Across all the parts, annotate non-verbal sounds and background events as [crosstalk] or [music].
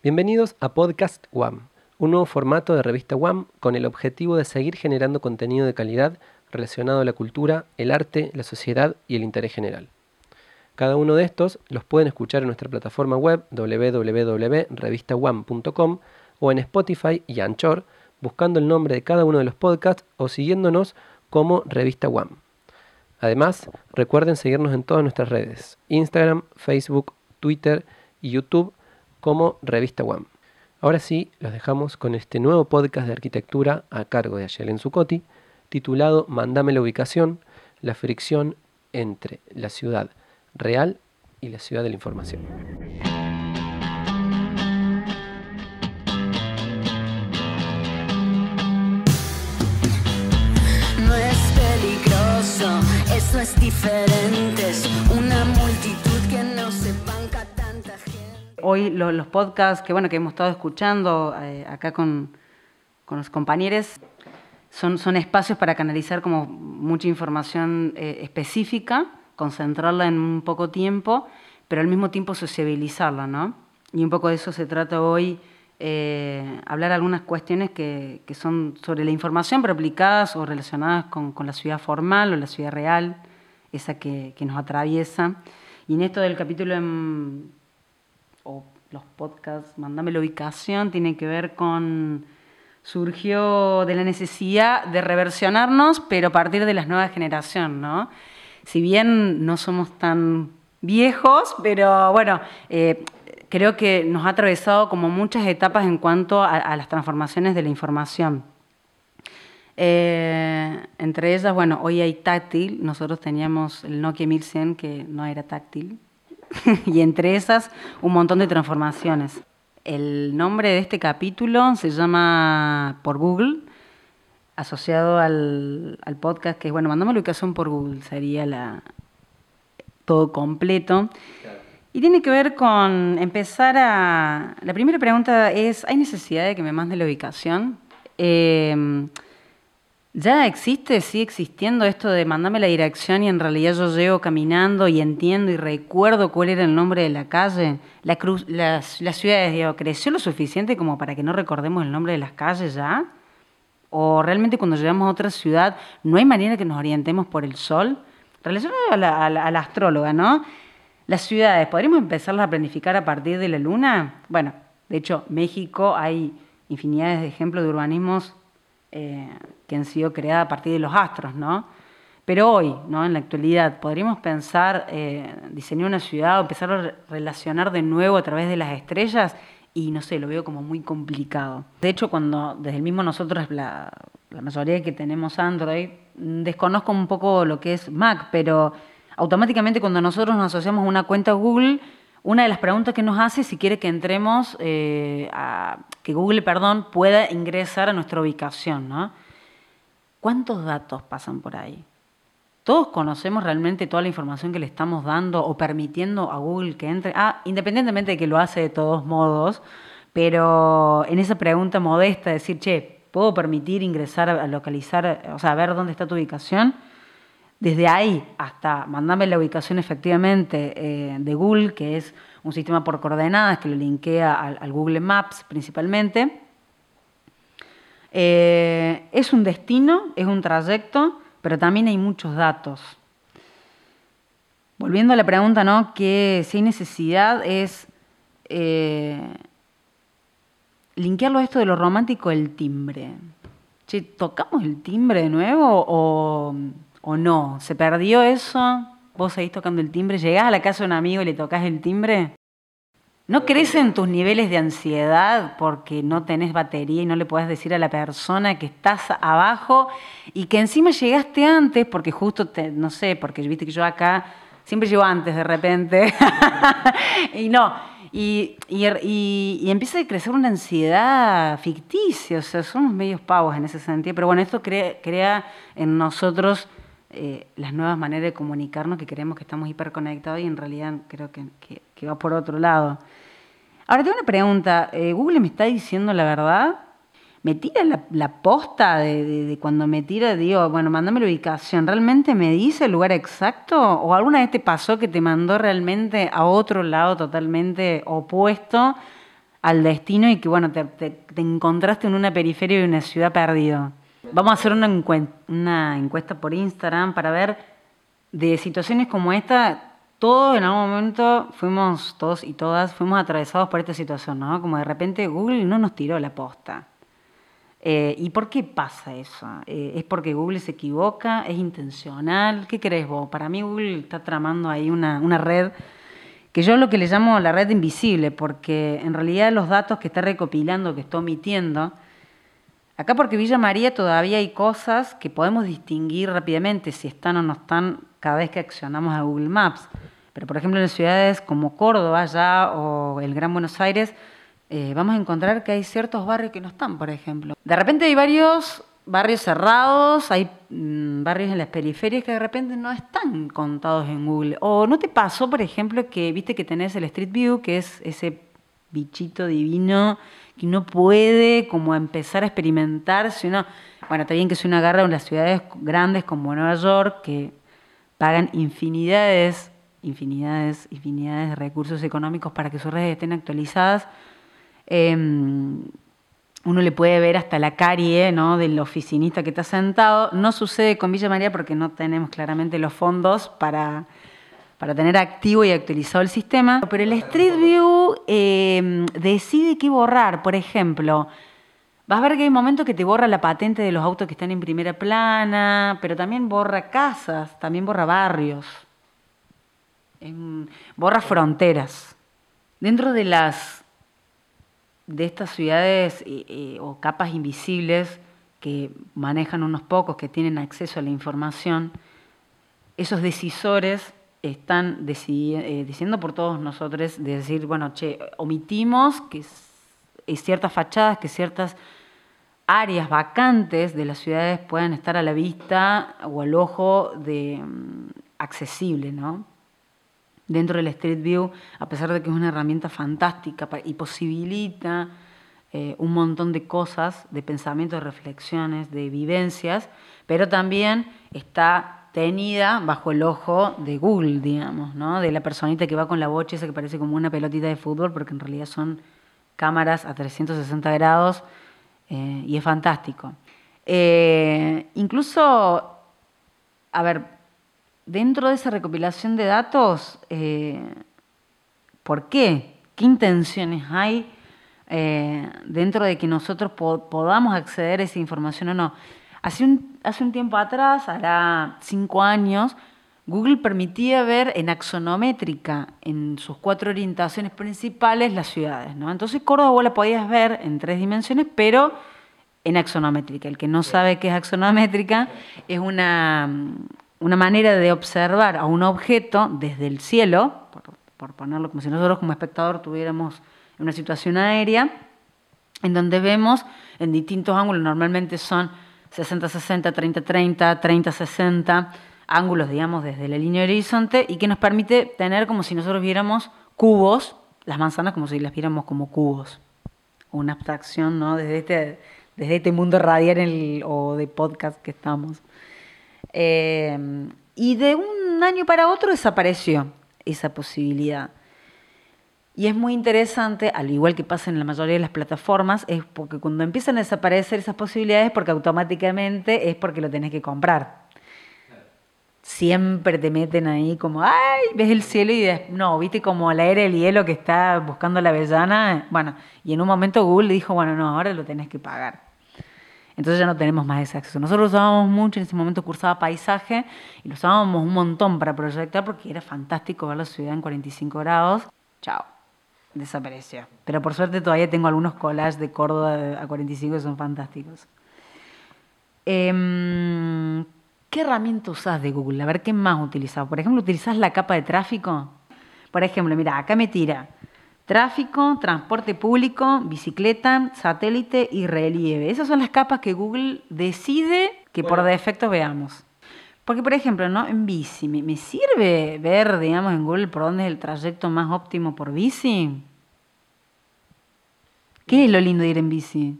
Bienvenidos a Podcast WAM, un nuevo formato de revista WAM con el objetivo de seguir generando contenido de calidad relacionado a la cultura, el arte, la sociedad y el interés general. Cada uno de estos los pueden escuchar en nuestra plataforma web www.revistawam.com o en Spotify y Anchor, buscando el nombre de cada uno de los podcasts o siguiéndonos como Revista WAM. Además, recuerden seguirnos en todas nuestras redes, Instagram, Facebook, Twitter y YouTube como Revista WAM. Ahora sí, los dejamos con este nuevo podcast de arquitectura a cargo de Ayelen Zucotti, titulado Mandame la ubicación, la fricción entre la ciudad real y la ciudad de la información. No es peligroso, eso es diferente, es una Hoy lo- los podcasts que, bueno, que hemos estado escuchando eh, acá con, con los compañeros son, son espacios para canalizar como mucha información eh, específica, concentrarla en un poco tiempo, pero al mismo tiempo sociabilizarla, ¿no? Y un poco de eso se trata hoy, eh, hablar algunas cuestiones que, que son sobre la información, pero aplicadas o relacionadas con, con la ciudad formal o la ciudad real, esa que, que nos atraviesa. Y en esto del capítulo o los podcasts, mandame la ubicación, tiene que ver con, surgió de la necesidad de reversionarnos, pero a partir de las nuevas generaciones, ¿no? Si bien no somos tan viejos, pero bueno, eh, creo que nos ha atravesado como muchas etapas en cuanto a, a las transformaciones de la información. Eh, entre ellas, bueno, hoy hay táctil, nosotros teníamos el Nokia 1100 que no era táctil, [laughs] y entre esas un montón de transformaciones. El nombre de este capítulo se llama por Google, asociado al, al podcast, que es, bueno, mandame la ubicación por Google, sería la, todo completo. Y tiene que ver con empezar a... La primera pregunta es, ¿hay necesidad de que me mande la ubicación? Eh, ¿Ya existe, sigue existiendo esto de mandame la dirección y en realidad yo llego caminando y entiendo y recuerdo cuál era el nombre de la calle? La, cruz, las ciudades, digo, ¿creció lo suficiente como para que no recordemos el nombre de las calles ya? ¿O realmente cuando llegamos a otra ciudad no hay manera que nos orientemos por el sol? Relacionado la, a la- a la astróloga, ¿no? Las ciudades, ¿podríamos empezarlas a planificar a partir de la luna? Bueno, de hecho, México hay infinidades de ejemplos de urbanismos eh, que han sido creadas a partir de los astros, ¿no? Pero hoy, ¿no? en la actualidad, podríamos pensar, eh, diseñar una ciudad o empezar a re- relacionar de nuevo a través de las estrellas y no sé, lo veo como muy complicado. De hecho, cuando desde el mismo nosotros, la, la mayoría que tenemos Android, mm, desconozco un poco lo que es Mac, pero automáticamente cuando nosotros nos asociamos a una cuenta Google, una de las preguntas que nos hace si quiere que entremos, eh, a, que Google, perdón, pueda ingresar a nuestra ubicación, ¿no? ¿Cuántos datos pasan por ahí? ¿Todos conocemos realmente toda la información que le estamos dando o permitiendo a Google que entre? Ah, independientemente de que lo hace de todos modos, pero en esa pregunta modesta, decir, che, ¿puedo permitir ingresar a localizar, o sea, a ver dónde está tu ubicación? Desde ahí hasta mandame la ubicación efectivamente eh, de Google, que es un sistema por coordenadas que lo linkea al, Google Maps principalmente. Eh, es un destino, es un trayecto, pero también hay muchos datos. Volviendo a la pregunta, ¿no? Que si hay necesidad es eh, linkearlo a esto de lo romántico del timbre. Che, ¿tocamos el timbre de nuevo o, o no? ¿Se perdió eso? ¿Vos seguís tocando el timbre? ¿Llegás a la casa de un amigo y le tocas el timbre? ¿No crecen tus niveles de ansiedad porque no tenés batería y no le podés decir a la persona que estás abajo y que encima llegaste antes porque justo, te, no sé, porque viste que yo acá siempre llego antes de repente [laughs] y no, y, y, y- empieza a crecer una ansiedad ficticia, o sea, somos medios pavos en ese sentido, pero bueno, esto crea, crea en nosotros eh, las nuevas maneras de comunicarnos que creemos que estamos hiperconectados y en realidad creo que, que- va por otro lado. Ahora tengo una pregunta, eh, ¿Google me está diciendo la verdad? ¿Me tira la, posta de, de- cuando me tira, digo, bueno, mándame la ubicación, ¿realmente me dice el lugar exacto? ¿O alguna vez te pasó que te mandó realmente a otro lado totalmente opuesto al destino y que, bueno, te, te- te encontraste en una periferia de una ciudad perdido. Vamos a hacer una, encuen- una encuesta por Instagram para ver de situaciones como esta. Todos en algún momento fuimos, todos y todas, fuimos atravesados por esta situación, ¿no? Como de repente Google no nos tiró la posta. Eh, ¿Y por qué pasa eso? Eh, ¿Es porque Google se equivoca? ¿Es intencional? ¿Qué crees vos? Para mí Google está tramando ahí una, una red que yo lo que le llamo la red invisible, porque en realidad los datos que está recopilando, que está omitiendo, acá porque Villa María todavía hay cosas que podemos distinguir rápidamente si están o no están cada vez que accionamos a Google Maps. Pero por ejemplo en ciudades como Córdoba ya o el Gran Buenos Aires, eh, vamos a encontrar que hay ciertos barrios que no están, por ejemplo. De repente hay varios barrios cerrados, hay mm, barrios en las periferias que de repente no están contados en Google. O no te pasó, por ejemplo, que viste que tenés el Street View, que es ese bichito divino que no puede como empezar a experimentar si uno, bueno, está bien que si uno agarra en las ciudades grandes como Nueva York, que pagan infinidades, infinidades, infinidades de recursos económicos para que sus redes estén actualizadas, em, uno le puede ver hasta la carie ¿no? del oficinista que está sentado. No sucede con Villa María porque no tenemos claramente los fondos para, para tener activo y actualizado el sistema. Pero el Street View eh, decide qué borrar. Por ejemplo, vas a ver que hay momentos que te borra la patente de los autos que están en primera plana, pero también borra casas, también borra barrios, borra fronteras. Dentro de las de estas ciudades eh, eh, o capas invisibles que manejan unos pocos que tienen acceso a la información, esos decisores están eh, diciendo por todos nosotros de decir, bueno, che, omitimos que eh, ciertas fachadas, que ciertas áreas vacantes de las ciudades puedan estar a la vista o al ojo de mm, accesible, ¿no? dentro del Street View, a pesar de que es una herramienta fantástica y posibilita eh, un montón de cosas, de pensamientos, de reflexiones, de vivencias, pero también está tenida bajo el ojo de Google, digamos, ¿no? de la personita que va con la bocha esa que parece como una pelotita de fútbol, porque en realidad son cámaras a 360 grados eh, y es fantástico. Eh, incluso, a ver, dentro de esa recopilación de datos, eh, ¿por qué? ¿Qué intenciones hay dentro de que nosotros po- podamos acceder a esa información o no? Hace un, hace un tiempo atrás, hará cinco años, Google permitía ver en axonométrica, en sus cuatro orientaciones principales, las ciudades. ¿no? Entonces Córdoba vos la podías ver en tres dimensiones, pero en axonométrica. El que no sabe qué es axonométrica es una, una manera de observar a un objeto desde el cielo, por, por ponerlo como si nosotros como espectador tuviéramos una situación aérea, en donde vemos en distintos ángulos, normalmente son 60-60, 30-30, 30-60, ángulos, digamos, desde la línea horizonte, y que nos permite tener como si nosotros viéramos cubos, las manzanas como si las viéramos como cubos. Una abstracción, ¿no? Desde este, desde este mundo radial o de podcast que estamos. Eh, y de un año para otro desapareció esa posibilidad. Y es muy interesante, al igual que pasa en la mayoría de las plataformas, es porque cuando empiezan a desaparecer esas posibilidades, porque automáticamente es porque lo tenés que comprar. Siempre te meten ahí como, ay, ves el cielo y des- no, viste como la era del hielo que está buscando la avellana. Bueno, y en un momento Google dijo, bueno, no, ahora lo tenés que pagar. Entonces ya no tenemos más ese acceso. Nosotros usábamos mucho, en ese momento cursaba paisaje y lo usábamos un montón para proyectar porque era fantástico ver la ciudad en 45 grados. Chao, desapareció. Pero por suerte todavía tengo algunos collages de Córdoba a 45 que son fantásticos. Em, ¿Qué herramienta usás de Google? A ver, ¿qué más utilizás? Por ejemplo, ¿utilizás la capa de tráfico? Por ejemplo, mira, acá me tira tráfico, transporte público, bicicleta, satélite y relieve. Esas son las capas que Google decide que por defecto veamos. Porque, por ejemplo, ¿no? en bici, ¿me, me sirve ver, digamos, en Google por dónde es el trayecto más óptimo por bici? ¿Qué es lo lindo de ir en bici?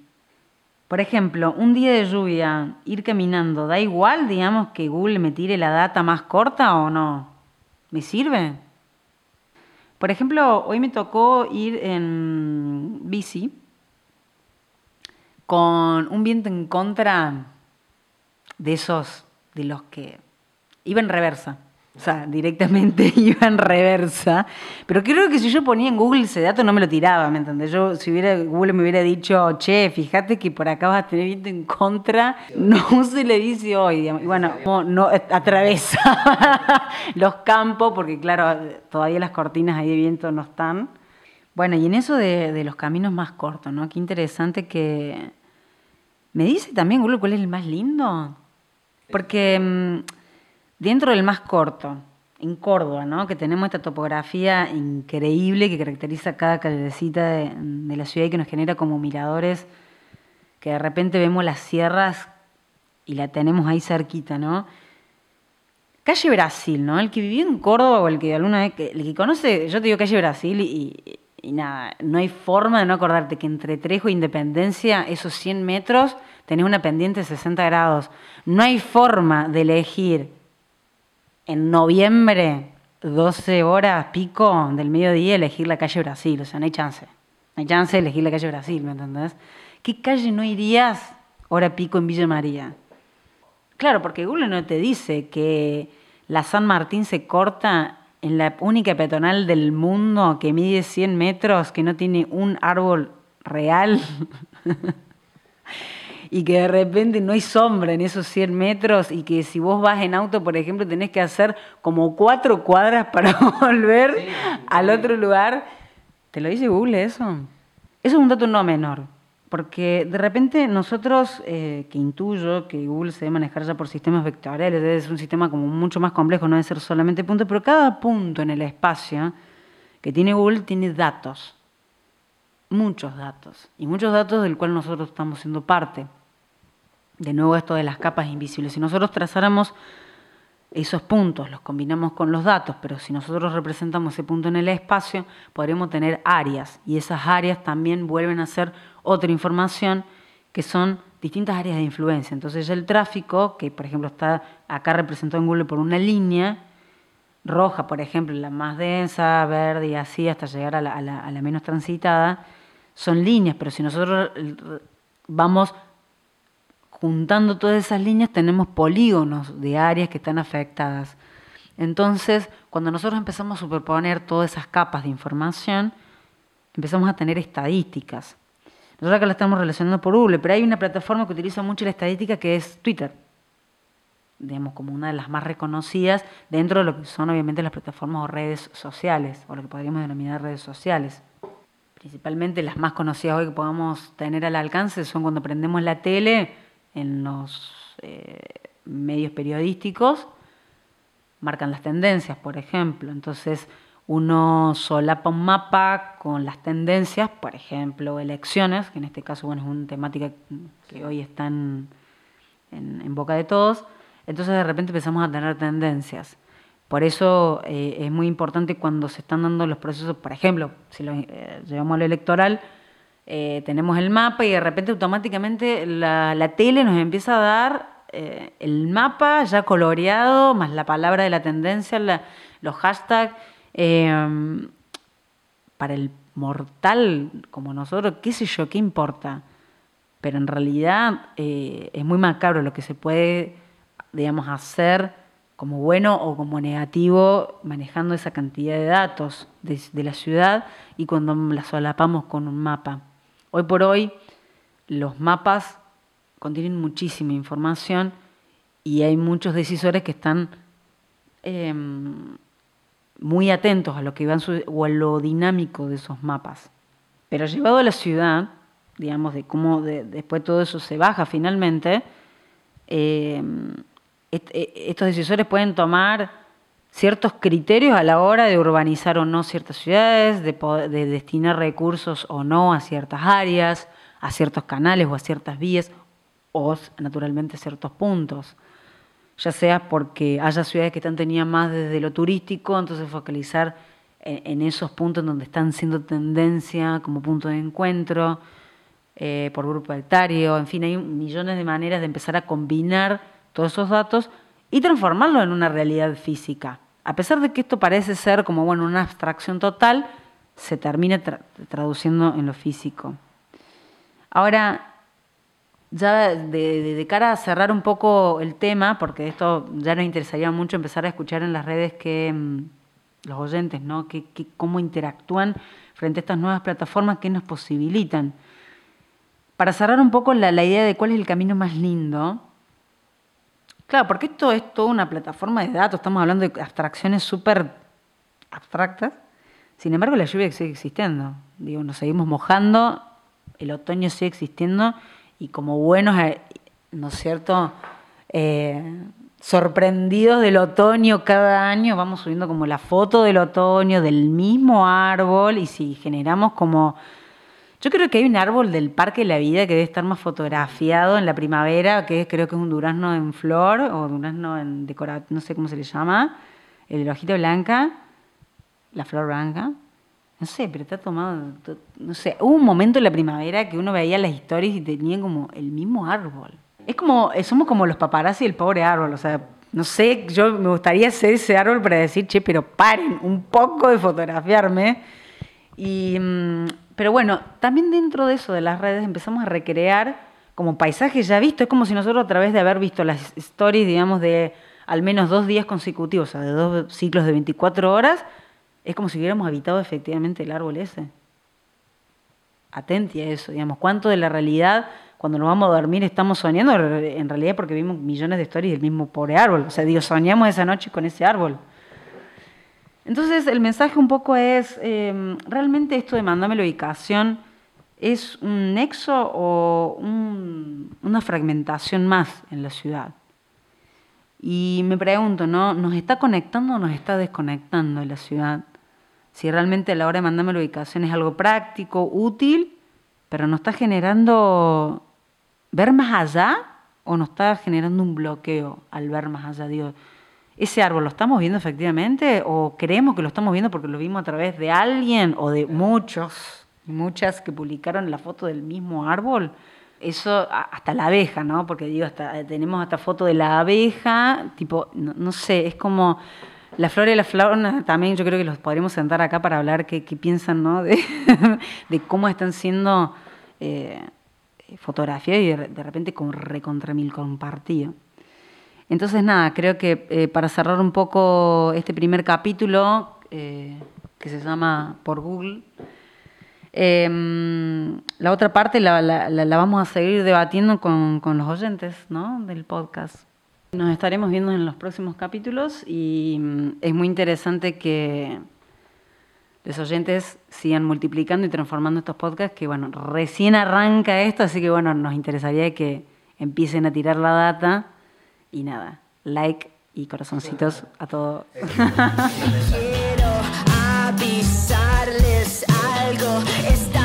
Por ejemplo, un día de lluvia, ir caminando, ¿da igual, digamos, que Google me tire la data más corta o no? ¿Me sirve? Por ejemplo, hoy me tocó ir en bici con un viento en contra de esos, de los que iba en reversa. O sea, directamente [laughs] iba en reversa. Pero creo que si yo ponía en Google ese dato no me lo tiraba, ¿me entendés? Yo, si hubiera, Google me hubiera dicho, che, fíjate que por acá vas a tener viento en contra, [laughs] no use la bici hoy. Y bueno, no, no, atraviesa [laughs] los campos, porque claro, todavía las cortinas ahí de viento no están. Bueno, y en eso de, de los caminos más cortos, ¿no? Qué interesante que... ¿Me dice también Google cuál es el más lindo? Porque... mm, Dentro del más corto, en Córdoba, ¿no? que tenemos esta topografía increíble que caracteriza cada callecita de, la ciudad y que nos genera como miradores, que de repente vemos las sierras y la tenemos ahí cerquita, ¿no? Calle Brasil, ¿no? El que vivió en Córdoba o el que alguna vez, el que conoce, yo te digo Calle Brasil y- y nada, no hay forma de no acordarte que entre Trejo e Independencia, esos 100 metros, tenés una pendiente de 60 grados. No hay forma de elegir en noviembre, 12 horas pico del mediodía, elegir la calle Brasil. O sea, no hay chance. No hay chance de elegir la calle Brasil, ¿me entendés? ¿Qué calle no irías hora pico en Villa María? Claro, porque Google no te dice que la San Martín se corta en la única peatonal del mundo que mide 100 metros, que no tiene un árbol real. [laughs] y que de repente no hay sombra en esos 100 metros y que si vos vas en auto, por ejemplo, tenés que hacer como cuatro cuadras [laughs] para volver al otro lugar. ¿Te lo dice Google eso? Eso es un dato no menor, porque de repente nosotros, eh, que intuyo que Google se debe manejar ya por sistemas vectoriales, debe ser un sistema como mucho más complejo, no debe ser solamente puntos, pero cada punto en el espacio que tiene Google tiene datos muchos datos y muchos datos del cual nosotros estamos siendo parte. De nuevo esto de las capas invisibles. Si nosotros trazáramos esos puntos, los combinamos con los datos, pero si nosotros representamos ese punto en el espacio, podremos tener áreas y esas áreas también vuelven a ser otra información que son distintas áreas de influencia. Entonces el tráfico, que por ejemplo está acá representado en Google por una línea, roja, por ejemplo, la más densa, verde y así hasta llegar a la, la- a la menos transitada, son líneas, pero si nosotros eh, vamos juntando todas esas líneas, tenemos polígonos de áreas que están afectadas. Entonces, cuando nosotros empezamos a superponer todas esas capas de información, empezamos a tener estadísticas. Nosotros acá la estamos relacionando por Google, pero hay una plataforma que utiliza mucho la estadística que es Twitter digamos, como una de las más reconocidas dentro de lo que son obviamente las plataformas o redes sociales, o lo que podríamos denominar redes sociales. Principalmente las más conocidas hoy que podamos tener al alcance son cuando prendemos la tele en los eh, medios periodísticos, marcan las tendencias, por ejemplo. Entonces uno solapa un mapa con las tendencias, por ejemplo, elecciones, que en este caso bueno, es una temática que hoy está en, en- en boca de todos. Entonces de repente empezamos a tener tendencias. Por eso eh, es muy importante cuando se están dando los procesos, por ejemplo, si lo eh, llevamos a lo electoral, eh, tenemos el mapa y de repente automáticamente la, tele nos empieza a dar eh, el mapa ya coloreado, más la palabra de la tendencia, los hashtags. eh, para el mortal como nosotros, qué sé yo, qué importa. Pero en realidad eh, es muy macabro lo que se puede, digamos, hacer como bueno o como negativo manejando esa cantidad de datos de, de la ciudad y cuando la solapamos con un mapa. Hoy por hoy los mapas contienen muchísima información y hay muchos decisores que están em, muy atentos a lo que van o a lo dinámico de esos mapas. Pero llevado a la ciudad, digamos, de cómo de- después todo eso se baja finalmente, est- eh, estos decisores pueden tomar ciertos criterios a la hora de urbanizar o no ciertas ciudades, de, po- de destinar recursos o no a ciertas áreas, a ciertos canales o a ciertas vías, o naturalmente ciertos puntos ya sea porque haya ciudades que están tenidas más desde lo turístico, entonces focalizar en, en esos puntos donde están siendo tendencia como punto de encuentro, eh, por grupo etario, en fin, hay millones de maneras de empezar a combinar todos esos datos y transformarlos en una realidad física. A pesar de que esto parece ser como bueno, una abstracción total, se termina tra- traduciendo en lo físico. Ahora, ya de, cara a cerrar un poco el tema, porque esto ya nos interesaría mucho empezar a escuchar en las redes que mm, los oyentes, ¿no? Que, cómo interactúan frente a estas nuevas plataformas que nos posibilitan. Para cerrar un poco la idea de cuál es el camino más lindo, claro, porque esto es toda una plataforma de datos, estamos hablando de abstracciones súper abstractas, sin embargo la lluvia sigue existiendo, digo, nos seguimos mojando, el otoño sigue existiendo y como buenos, eh, ¿no es cierto?, Eh, sorprendidos del otoño cada año, vamos subiendo como la foto del otoño, del mismo árbol y si generamos como... Yo creo que hay un árbol del Parque de la Vida que debe estar más fotografiado en la primavera, que creo que es un durazno en flor o durazno en decorado, no sé cómo se le llama, el de blanca, la flor blanca. No sé, pero está tomado, to- no sé, hubo un momento en la primavera que uno veía las historias y tenían como el mismo árbol. Es como, eh, somos como los paparazzi del pobre árbol, o sea, no sé, yo me gustaría ser ese árbol para decir, che, pero paren un poco de fotografiarme. Y, mm, pero bueno, también dentro de eso de las redes empezamos a recrear como paisajes ya vistos. Es como si nosotros a través de haber visto las stories, digamos, de al menos dos días consecutivos, o sea, de dos ciclos de 24 horas, es como si hubiéramos habitado efectivamente el árbol ese. Atenti a eso, digamos, cuánto de la realidad cuando nos vamos a dormir estamos soñando, en realidad porque vimos millones de stories del mismo pobre árbol. O sea, digo, soñamos esa noche con ese árbol. Entonces, el mensaje un poco es, eh, realmente esto de mandame la ubicación es un nexo o un- una fragmentación más en la ciudad. Y me pregunto, ¿no? ¿Nos está conectando o nos está desconectando de la ciudad? Si realmente a la hora de mandarme la ubicación es algo práctico, útil, pero nos está generando ver más allá o nos está generando un bloqueo al ver más allá. Digo, ¿ese árbol lo estamos viendo efectivamente o creemos que lo estamos viendo porque lo vimos a través de alguien o de muchos, muchas que publicaron la foto del mismo árbol? Eso, hasta la abeja, ¿no? Porque digo, hasta, tenemos hasta foto de la abeja, tipo, no, sé, es como la flor y la fauna también yo creo que los podríamos sentar acá para hablar qué, qué piensan, ¿no? De, [laughs] cómo están siendo eh, fotografiados y de, de repente como recontra mil compartido. Entonces, nada, creo que eh, para cerrar un poco este primer capítulo, eh, que se llama Por Google, eh, la otra parte la- la vamos a seguir debatiendo con, con los oyentes ¿no? del podcast. Nos estaremos viendo en los próximos capítulos y mm, es muy interesante que los oyentes sigan multiplicando y transformando estos podcasts, que bueno, recién arranca esto, así que bueno, nos interesaría que empiecen a tirar la data y nada, like y corazoncitos a todo. [laughs] Quiero avisarles algo. Esta